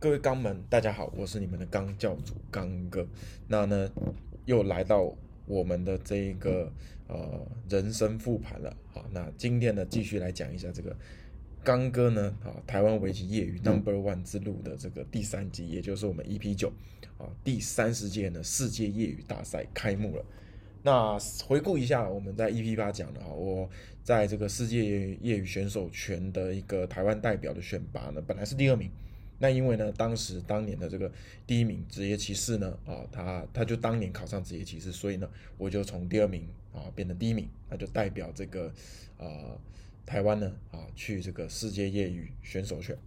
各位钢门，大家好，我是你们的钢教主钢哥。那呢，又来到我们的这一个呃人生复盘了。好，那今天呢，继续来讲一下这个钢哥呢，啊，台湾围棋业余 Number One 之路的这个第三集，也就是我们 EP 九啊第三十届呢世界业余大赛开幕了。那回顾一下我们在 EP 八讲的哈，我在这个世界业余选手权的一个台湾代表的选拔呢，本来是第二名。那因为呢，当时当年的这个第一名职业骑士呢，啊，他他就当年考上职业骑士，所以呢，我就从第二名啊变成第一名，那就代表这个呃台湾呢啊去这个世界业余选手权。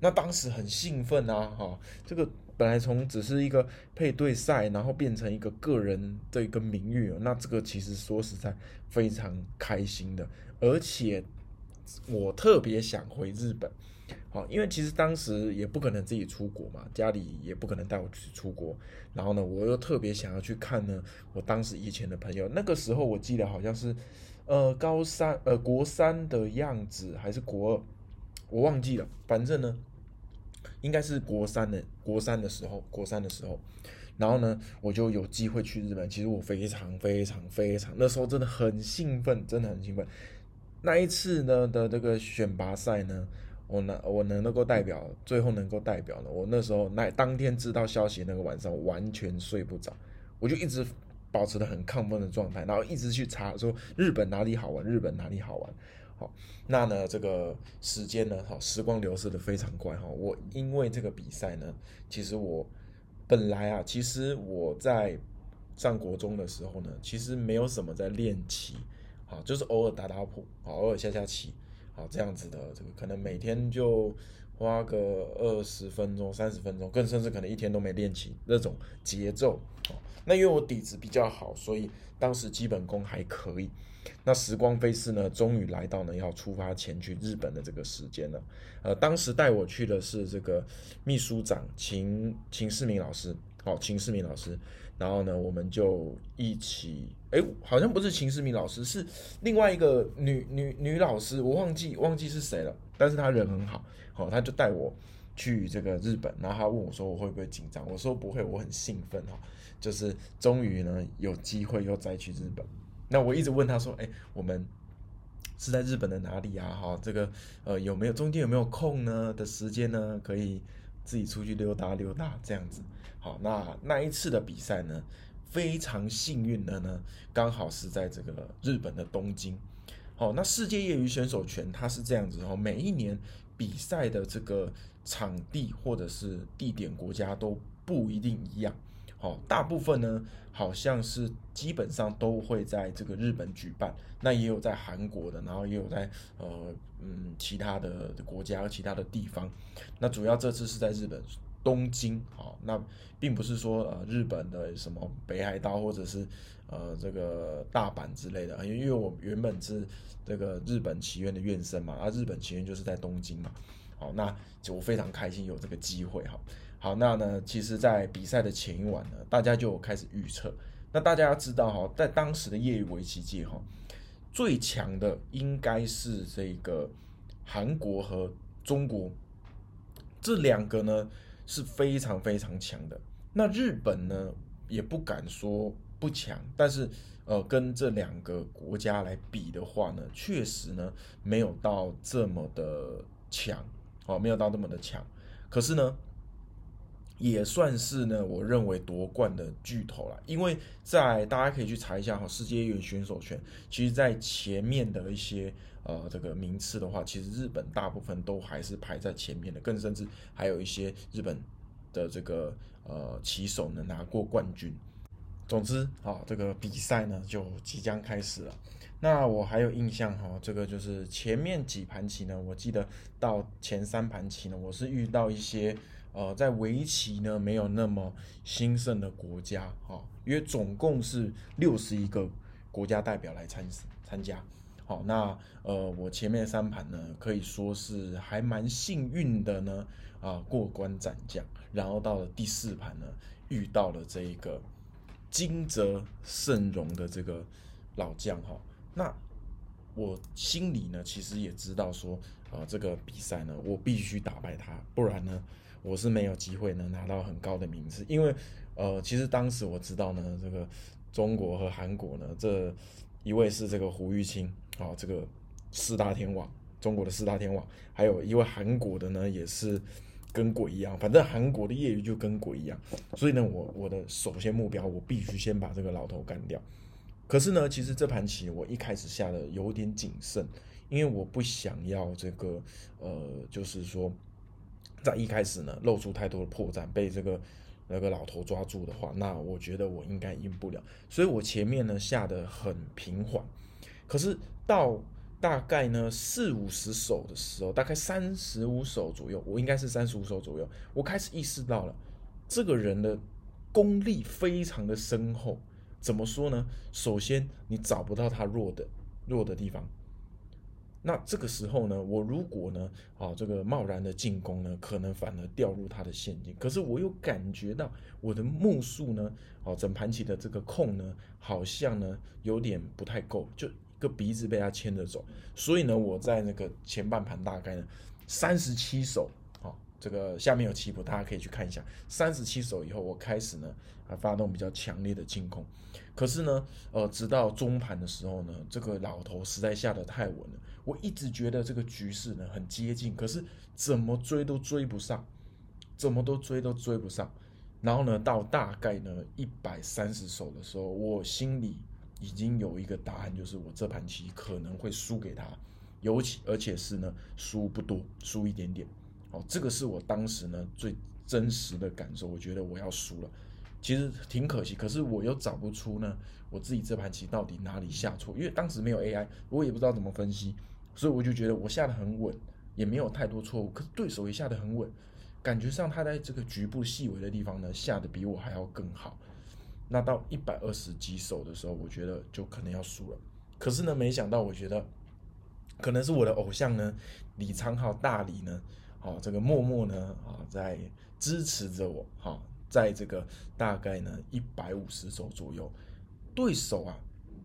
那当时很兴奋啊，哈，这个本来从只是一个配对赛，然后变成一个个人的一个名誉，那这个其实说实在非常开心的，而且我特别想回日本。好，因为其实当时也不可能自己出国嘛，家里也不可能带我去出国。然后呢，我又特别想要去看呢，我当时以前的朋友。那个时候我记得好像是，呃，高三，呃，国三的样子，还是国二，我忘记了。反正呢，应该是国三的，国三的时候，国三的时候。然后呢，我就有机会去日本。其实我非常非常非常，那时候真的很兴奋，真的很兴奋。那一次呢的这个选拔赛呢。我能我能能够代表，最后能够代表呢？我那时候那当天知道消息那个晚上完全睡不着，我就一直保持的很亢奋的状态，然后一直去查说日本哪里好玩，日本哪里好玩。好，那呢这个时间呢，好时光流逝的非常快哈。我因为这个比赛呢，其实我本来啊，其实我在上国中的时候呢，其实没有什么在练棋，好就是偶尔打打谱，偶尔下下棋。好，这样子的这个可能每天就花个二十分钟、三十分钟，更甚至可能一天都没练起那种节奏。哦，那因为我底子比较好，所以当时基本功还可以。那时光飞逝呢，终于来到呢要出发前去日本的这个时间了。呃，当时带我去的是这个秘书长秦秦世明老师。好，秦世明老师。然后呢，我们就一起，哎，好像不是秦世明老师，是另外一个女女女老师，我忘记忘记是谁了。但是她人很好，好，她就带我去这个日本，然后她问我说我会不会紧张，我说不会，我很兴奋哈，就是终于呢有机会又再去日本。那我一直问她说，哎，我们是在日本的哪里啊？哈，这个呃有没有中间有没有空呢的时间呢？可以自己出去溜达溜达这样子。好，那那一次的比赛呢，非常幸运的呢，刚好是在这个日本的东京。好，那世界业余选手权它是这样子哦，每一年比赛的这个场地或者是地点国家都不一定一样。好，大部分呢好像是基本上都会在这个日本举办，那也有在韩国的，然后也有在呃嗯其他的国家、其他的地方。那主要这次是在日本。东京，好，那并不是说呃日本的什么北海道或者是呃这个大阪之类的，因为因为我原本是这个日本棋院的院生嘛，啊日本棋院就是在东京嘛，好，那就我非常开心有这个机会哈，好，那呢其实，在比赛的前一晚呢，大家就开始预测，那大家要知道哈，在当时的业余围棋界哈，最强的应该是这个韩国和中国这两个呢。是非常非常强的。那日本呢，也不敢说不强，但是呃，跟这两个国家来比的话呢，确实呢没有到这么的强，哦，没有到这么的强。可是呢，也算是呢，我认为夺冠的巨头了。因为在大家可以去查一下哈，世界业余选手权，其实在前面的一些呃这个名次的话，其实日本大部分都还是排在前面的，更甚至还有一些日本。的这个呃棋手呢拿过冠军，总之啊这个比赛呢就即将开始了。那我还有印象哈，这个就是前面几盘棋呢，我记得到前三盘棋呢，我是遇到一些呃在围棋呢没有那么兴盛的国家哈，因为总共是六十一个国家代表来参参加。好，那呃我前面三盘呢可以说是还蛮幸运的呢。啊，过关斩将，然后到了第四盘呢，遇到了这一个金泽盛荣的这个老将哈。那我心里呢，其实也知道说，啊，这个比赛呢，我必须打败他，不然呢，我是没有机会能拿到很高的名次，因为呃，其实当时我知道呢，这个中国和韩国呢，这一位是这个胡玉清啊，这个四大天王，中国的四大天王，还有一位韩国的呢，也是跟鬼一样，反正韩国的业余就跟鬼一样，所以呢，我我的首先目标，我必须先把这个老头干掉。可是呢，其实这盘棋我一开始下的有点谨慎，因为我不想要这个呃，就是说在一开始呢露出太多的破绽，被这个那个老头抓住的话，那我觉得我应该赢不了。所以我前面呢下的很平缓，可是到大概呢四五十手的时候，大概三十五手左右，我应该是三十五手左右，我开始意识到了这个人的功力非常的深厚。怎么说呢？首先，你找不到他弱的弱的地方。那这个时候呢，我如果呢，啊，这个贸然的进攻呢，可能反而掉入他的陷阱。可是我又感觉到我的目数呢，哦，整盘棋的这个空呢，好像呢有点不太够，就个鼻子被他牵着走。所以呢，我在那个前半盘大概呢三十七手。这个下面有棋谱，大家可以去看一下。三十七手以后，我开始呢啊发动比较强烈的进攻。可是呢，呃，直到中盘的时候呢，这个老头实在下得太稳了。我一直觉得这个局势呢很接近，可是怎么追都追不上，怎么都追都追不上。然后呢，到大概呢一百三十手的时候，我心里已经有一个答案，就是我这盘棋可能会输给他，尤其而且是呢输不多，输一点点。哦，这个是我当时呢最真实的感受，我觉得我要输了，其实挺可惜，可是我又找不出呢我自己这盘棋到底哪里下错，因为当时没有 AI，我也不知道怎么分析，所以我就觉得我下的很稳，也没有太多错误，可是对手也下的很稳，感觉上他在这个局部细微的地方呢下的比我还要更好，那到一百二十几手的时候，我觉得就可能要输了，可是呢没想到，我觉得可能是我的偶像呢李昌镐大李呢。哦，这个默默呢啊，在支持着我哈，在这个大概呢一百五十手左右，对手啊，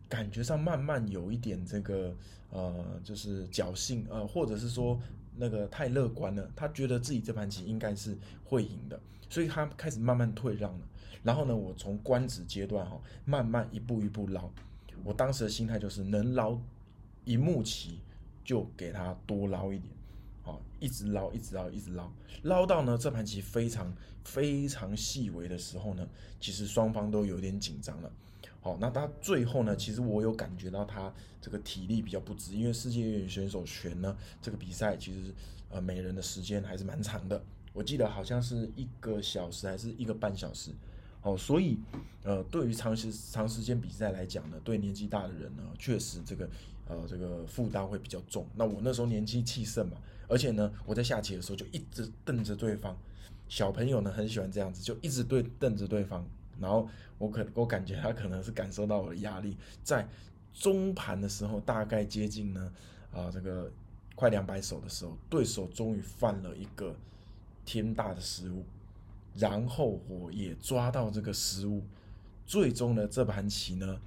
感觉上慢慢有一点这个呃，就是侥幸呃，或者是说那个太乐观了，他觉得自己这盘棋应该是会赢的，所以他开始慢慢退让了。然后呢，我从官子阶段哈，慢慢一步一步捞，我当时的心态就是能捞一目棋就给他多捞一点。好，一直捞，一直捞，一直捞，捞到呢这盘棋非常非常细微的时候呢，其实双方都有点紧张了。好，那他最后呢，其实我有感觉到他这个体力比较不支，因为世界越野选手权呢这个比赛其实呃每人的时间还是蛮长的，我记得好像是一个小时还是一个半小时。哦，所以呃对于长时长时间比赛来讲呢，对年纪大的人呢，确实这个呃这个负担会比较重。那我那时候年轻气盛嘛。而且呢，我在下棋的时候就一直瞪着对方。小朋友呢很喜欢这样子，就一直对瞪着对方。然后我可我感觉他可能是感受到我的压力，在中盘的时候，大概接近呢啊这个快两百手的时候，对手终于犯了一个天大的失误，然后我也抓到这个失误，最终呢这盘棋呢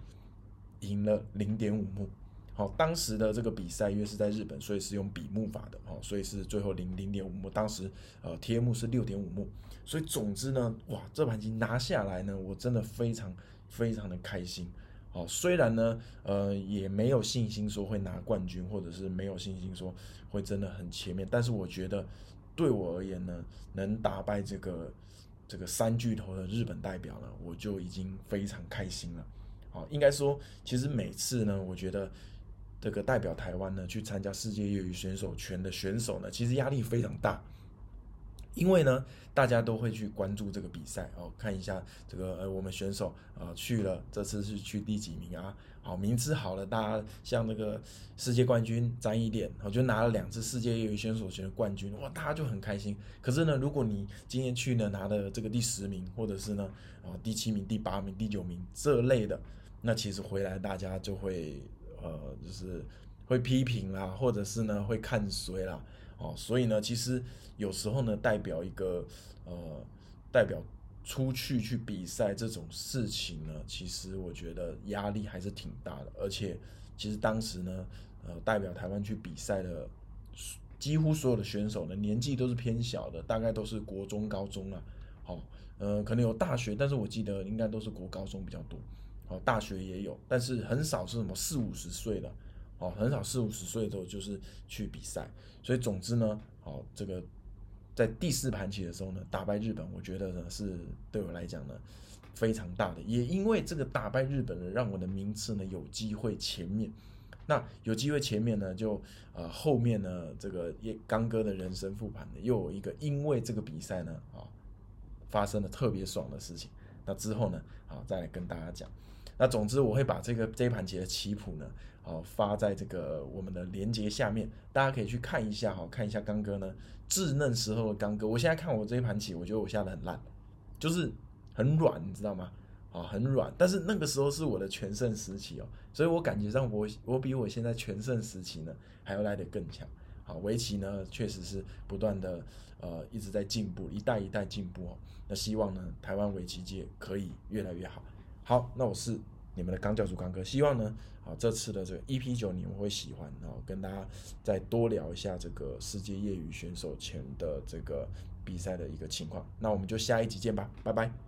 赢了零点五目。好，当时的这个比赛因为是在日本，所以是用比目法的，哦，所以是最后零零点五目。当时呃贴目是六点五目，所以总之呢，哇，这盘棋拿下来呢，我真的非常非常的开心。好，虽然呢，呃，也没有信心说会拿冠军，或者是没有信心说会真的很前面，但是我觉得对我而言呢，能打败这个这个三巨头的日本代表呢，我就已经非常开心了。好，应该说，其实每次呢，我觉得。这个代表台湾呢去参加世界业余选手权的选手呢，其实压力非常大，因为呢大家都会去关注这个比赛哦，看一下这个呃我们选手啊去了，这次是去第几名啊？好，名次好了，大家像那个世界冠军沾一点，我就拿了两次世界业余选手权的冠军，哇，大家就很开心。可是呢，如果你今天去呢拿的这个第十名，或者是呢啊第七名、第八名、第九名这类的，那其实回来大家就会。呃，就是会批评啦，或者是呢会看衰啦，哦，所以呢，其实有时候呢，代表一个呃，代表出去去比赛这种事情呢，其实我觉得压力还是挺大的。而且，其实当时呢，呃，代表台湾去比赛的几乎所有的选手呢年纪都是偏小的，大概都是国中、高中了。好，呃，可能有大学，但是我记得应该都是国高中比较多。好，大学也有，但是很少是什么四五十岁的。哦，很少四五十岁的时候就是去比赛。所以总之呢，好，这个在第四盘棋的时候呢，打败日本，我觉得呢是对我来讲呢非常大的。也因为这个打败日本呢，让我的名次呢有机会前面。那有机会前面呢，就呃后面呢，这个也刚哥的人生复盘呢，又有一个因为这个比赛呢啊发生了特别爽的事情。那之后呢，好再来跟大家讲。那总之我会把这个这一盘棋的棋谱呢，好发在这个我们的连接下面，大家可以去看一下哈，看一下刚哥呢稚嫩时候的刚哥。我现在看我这一盘棋，我觉得我下的很烂，就是很软，你知道吗？啊，很软。但是那个时候是我的全盛时期哦。所以我感觉上，我我比我现在全盛时期呢还要来得更强。好，围棋呢确实是不断的呃一直在进步，一代一代进步哦。那希望呢台湾围棋界可以越来越好。好，那我是你们的刚教主刚哥，希望呢啊这次的这个 EP 九你们会喜欢，然后跟大家再多聊一下这个世界业余选手前的这个比赛的一个情况。那我们就下一集见吧，拜拜。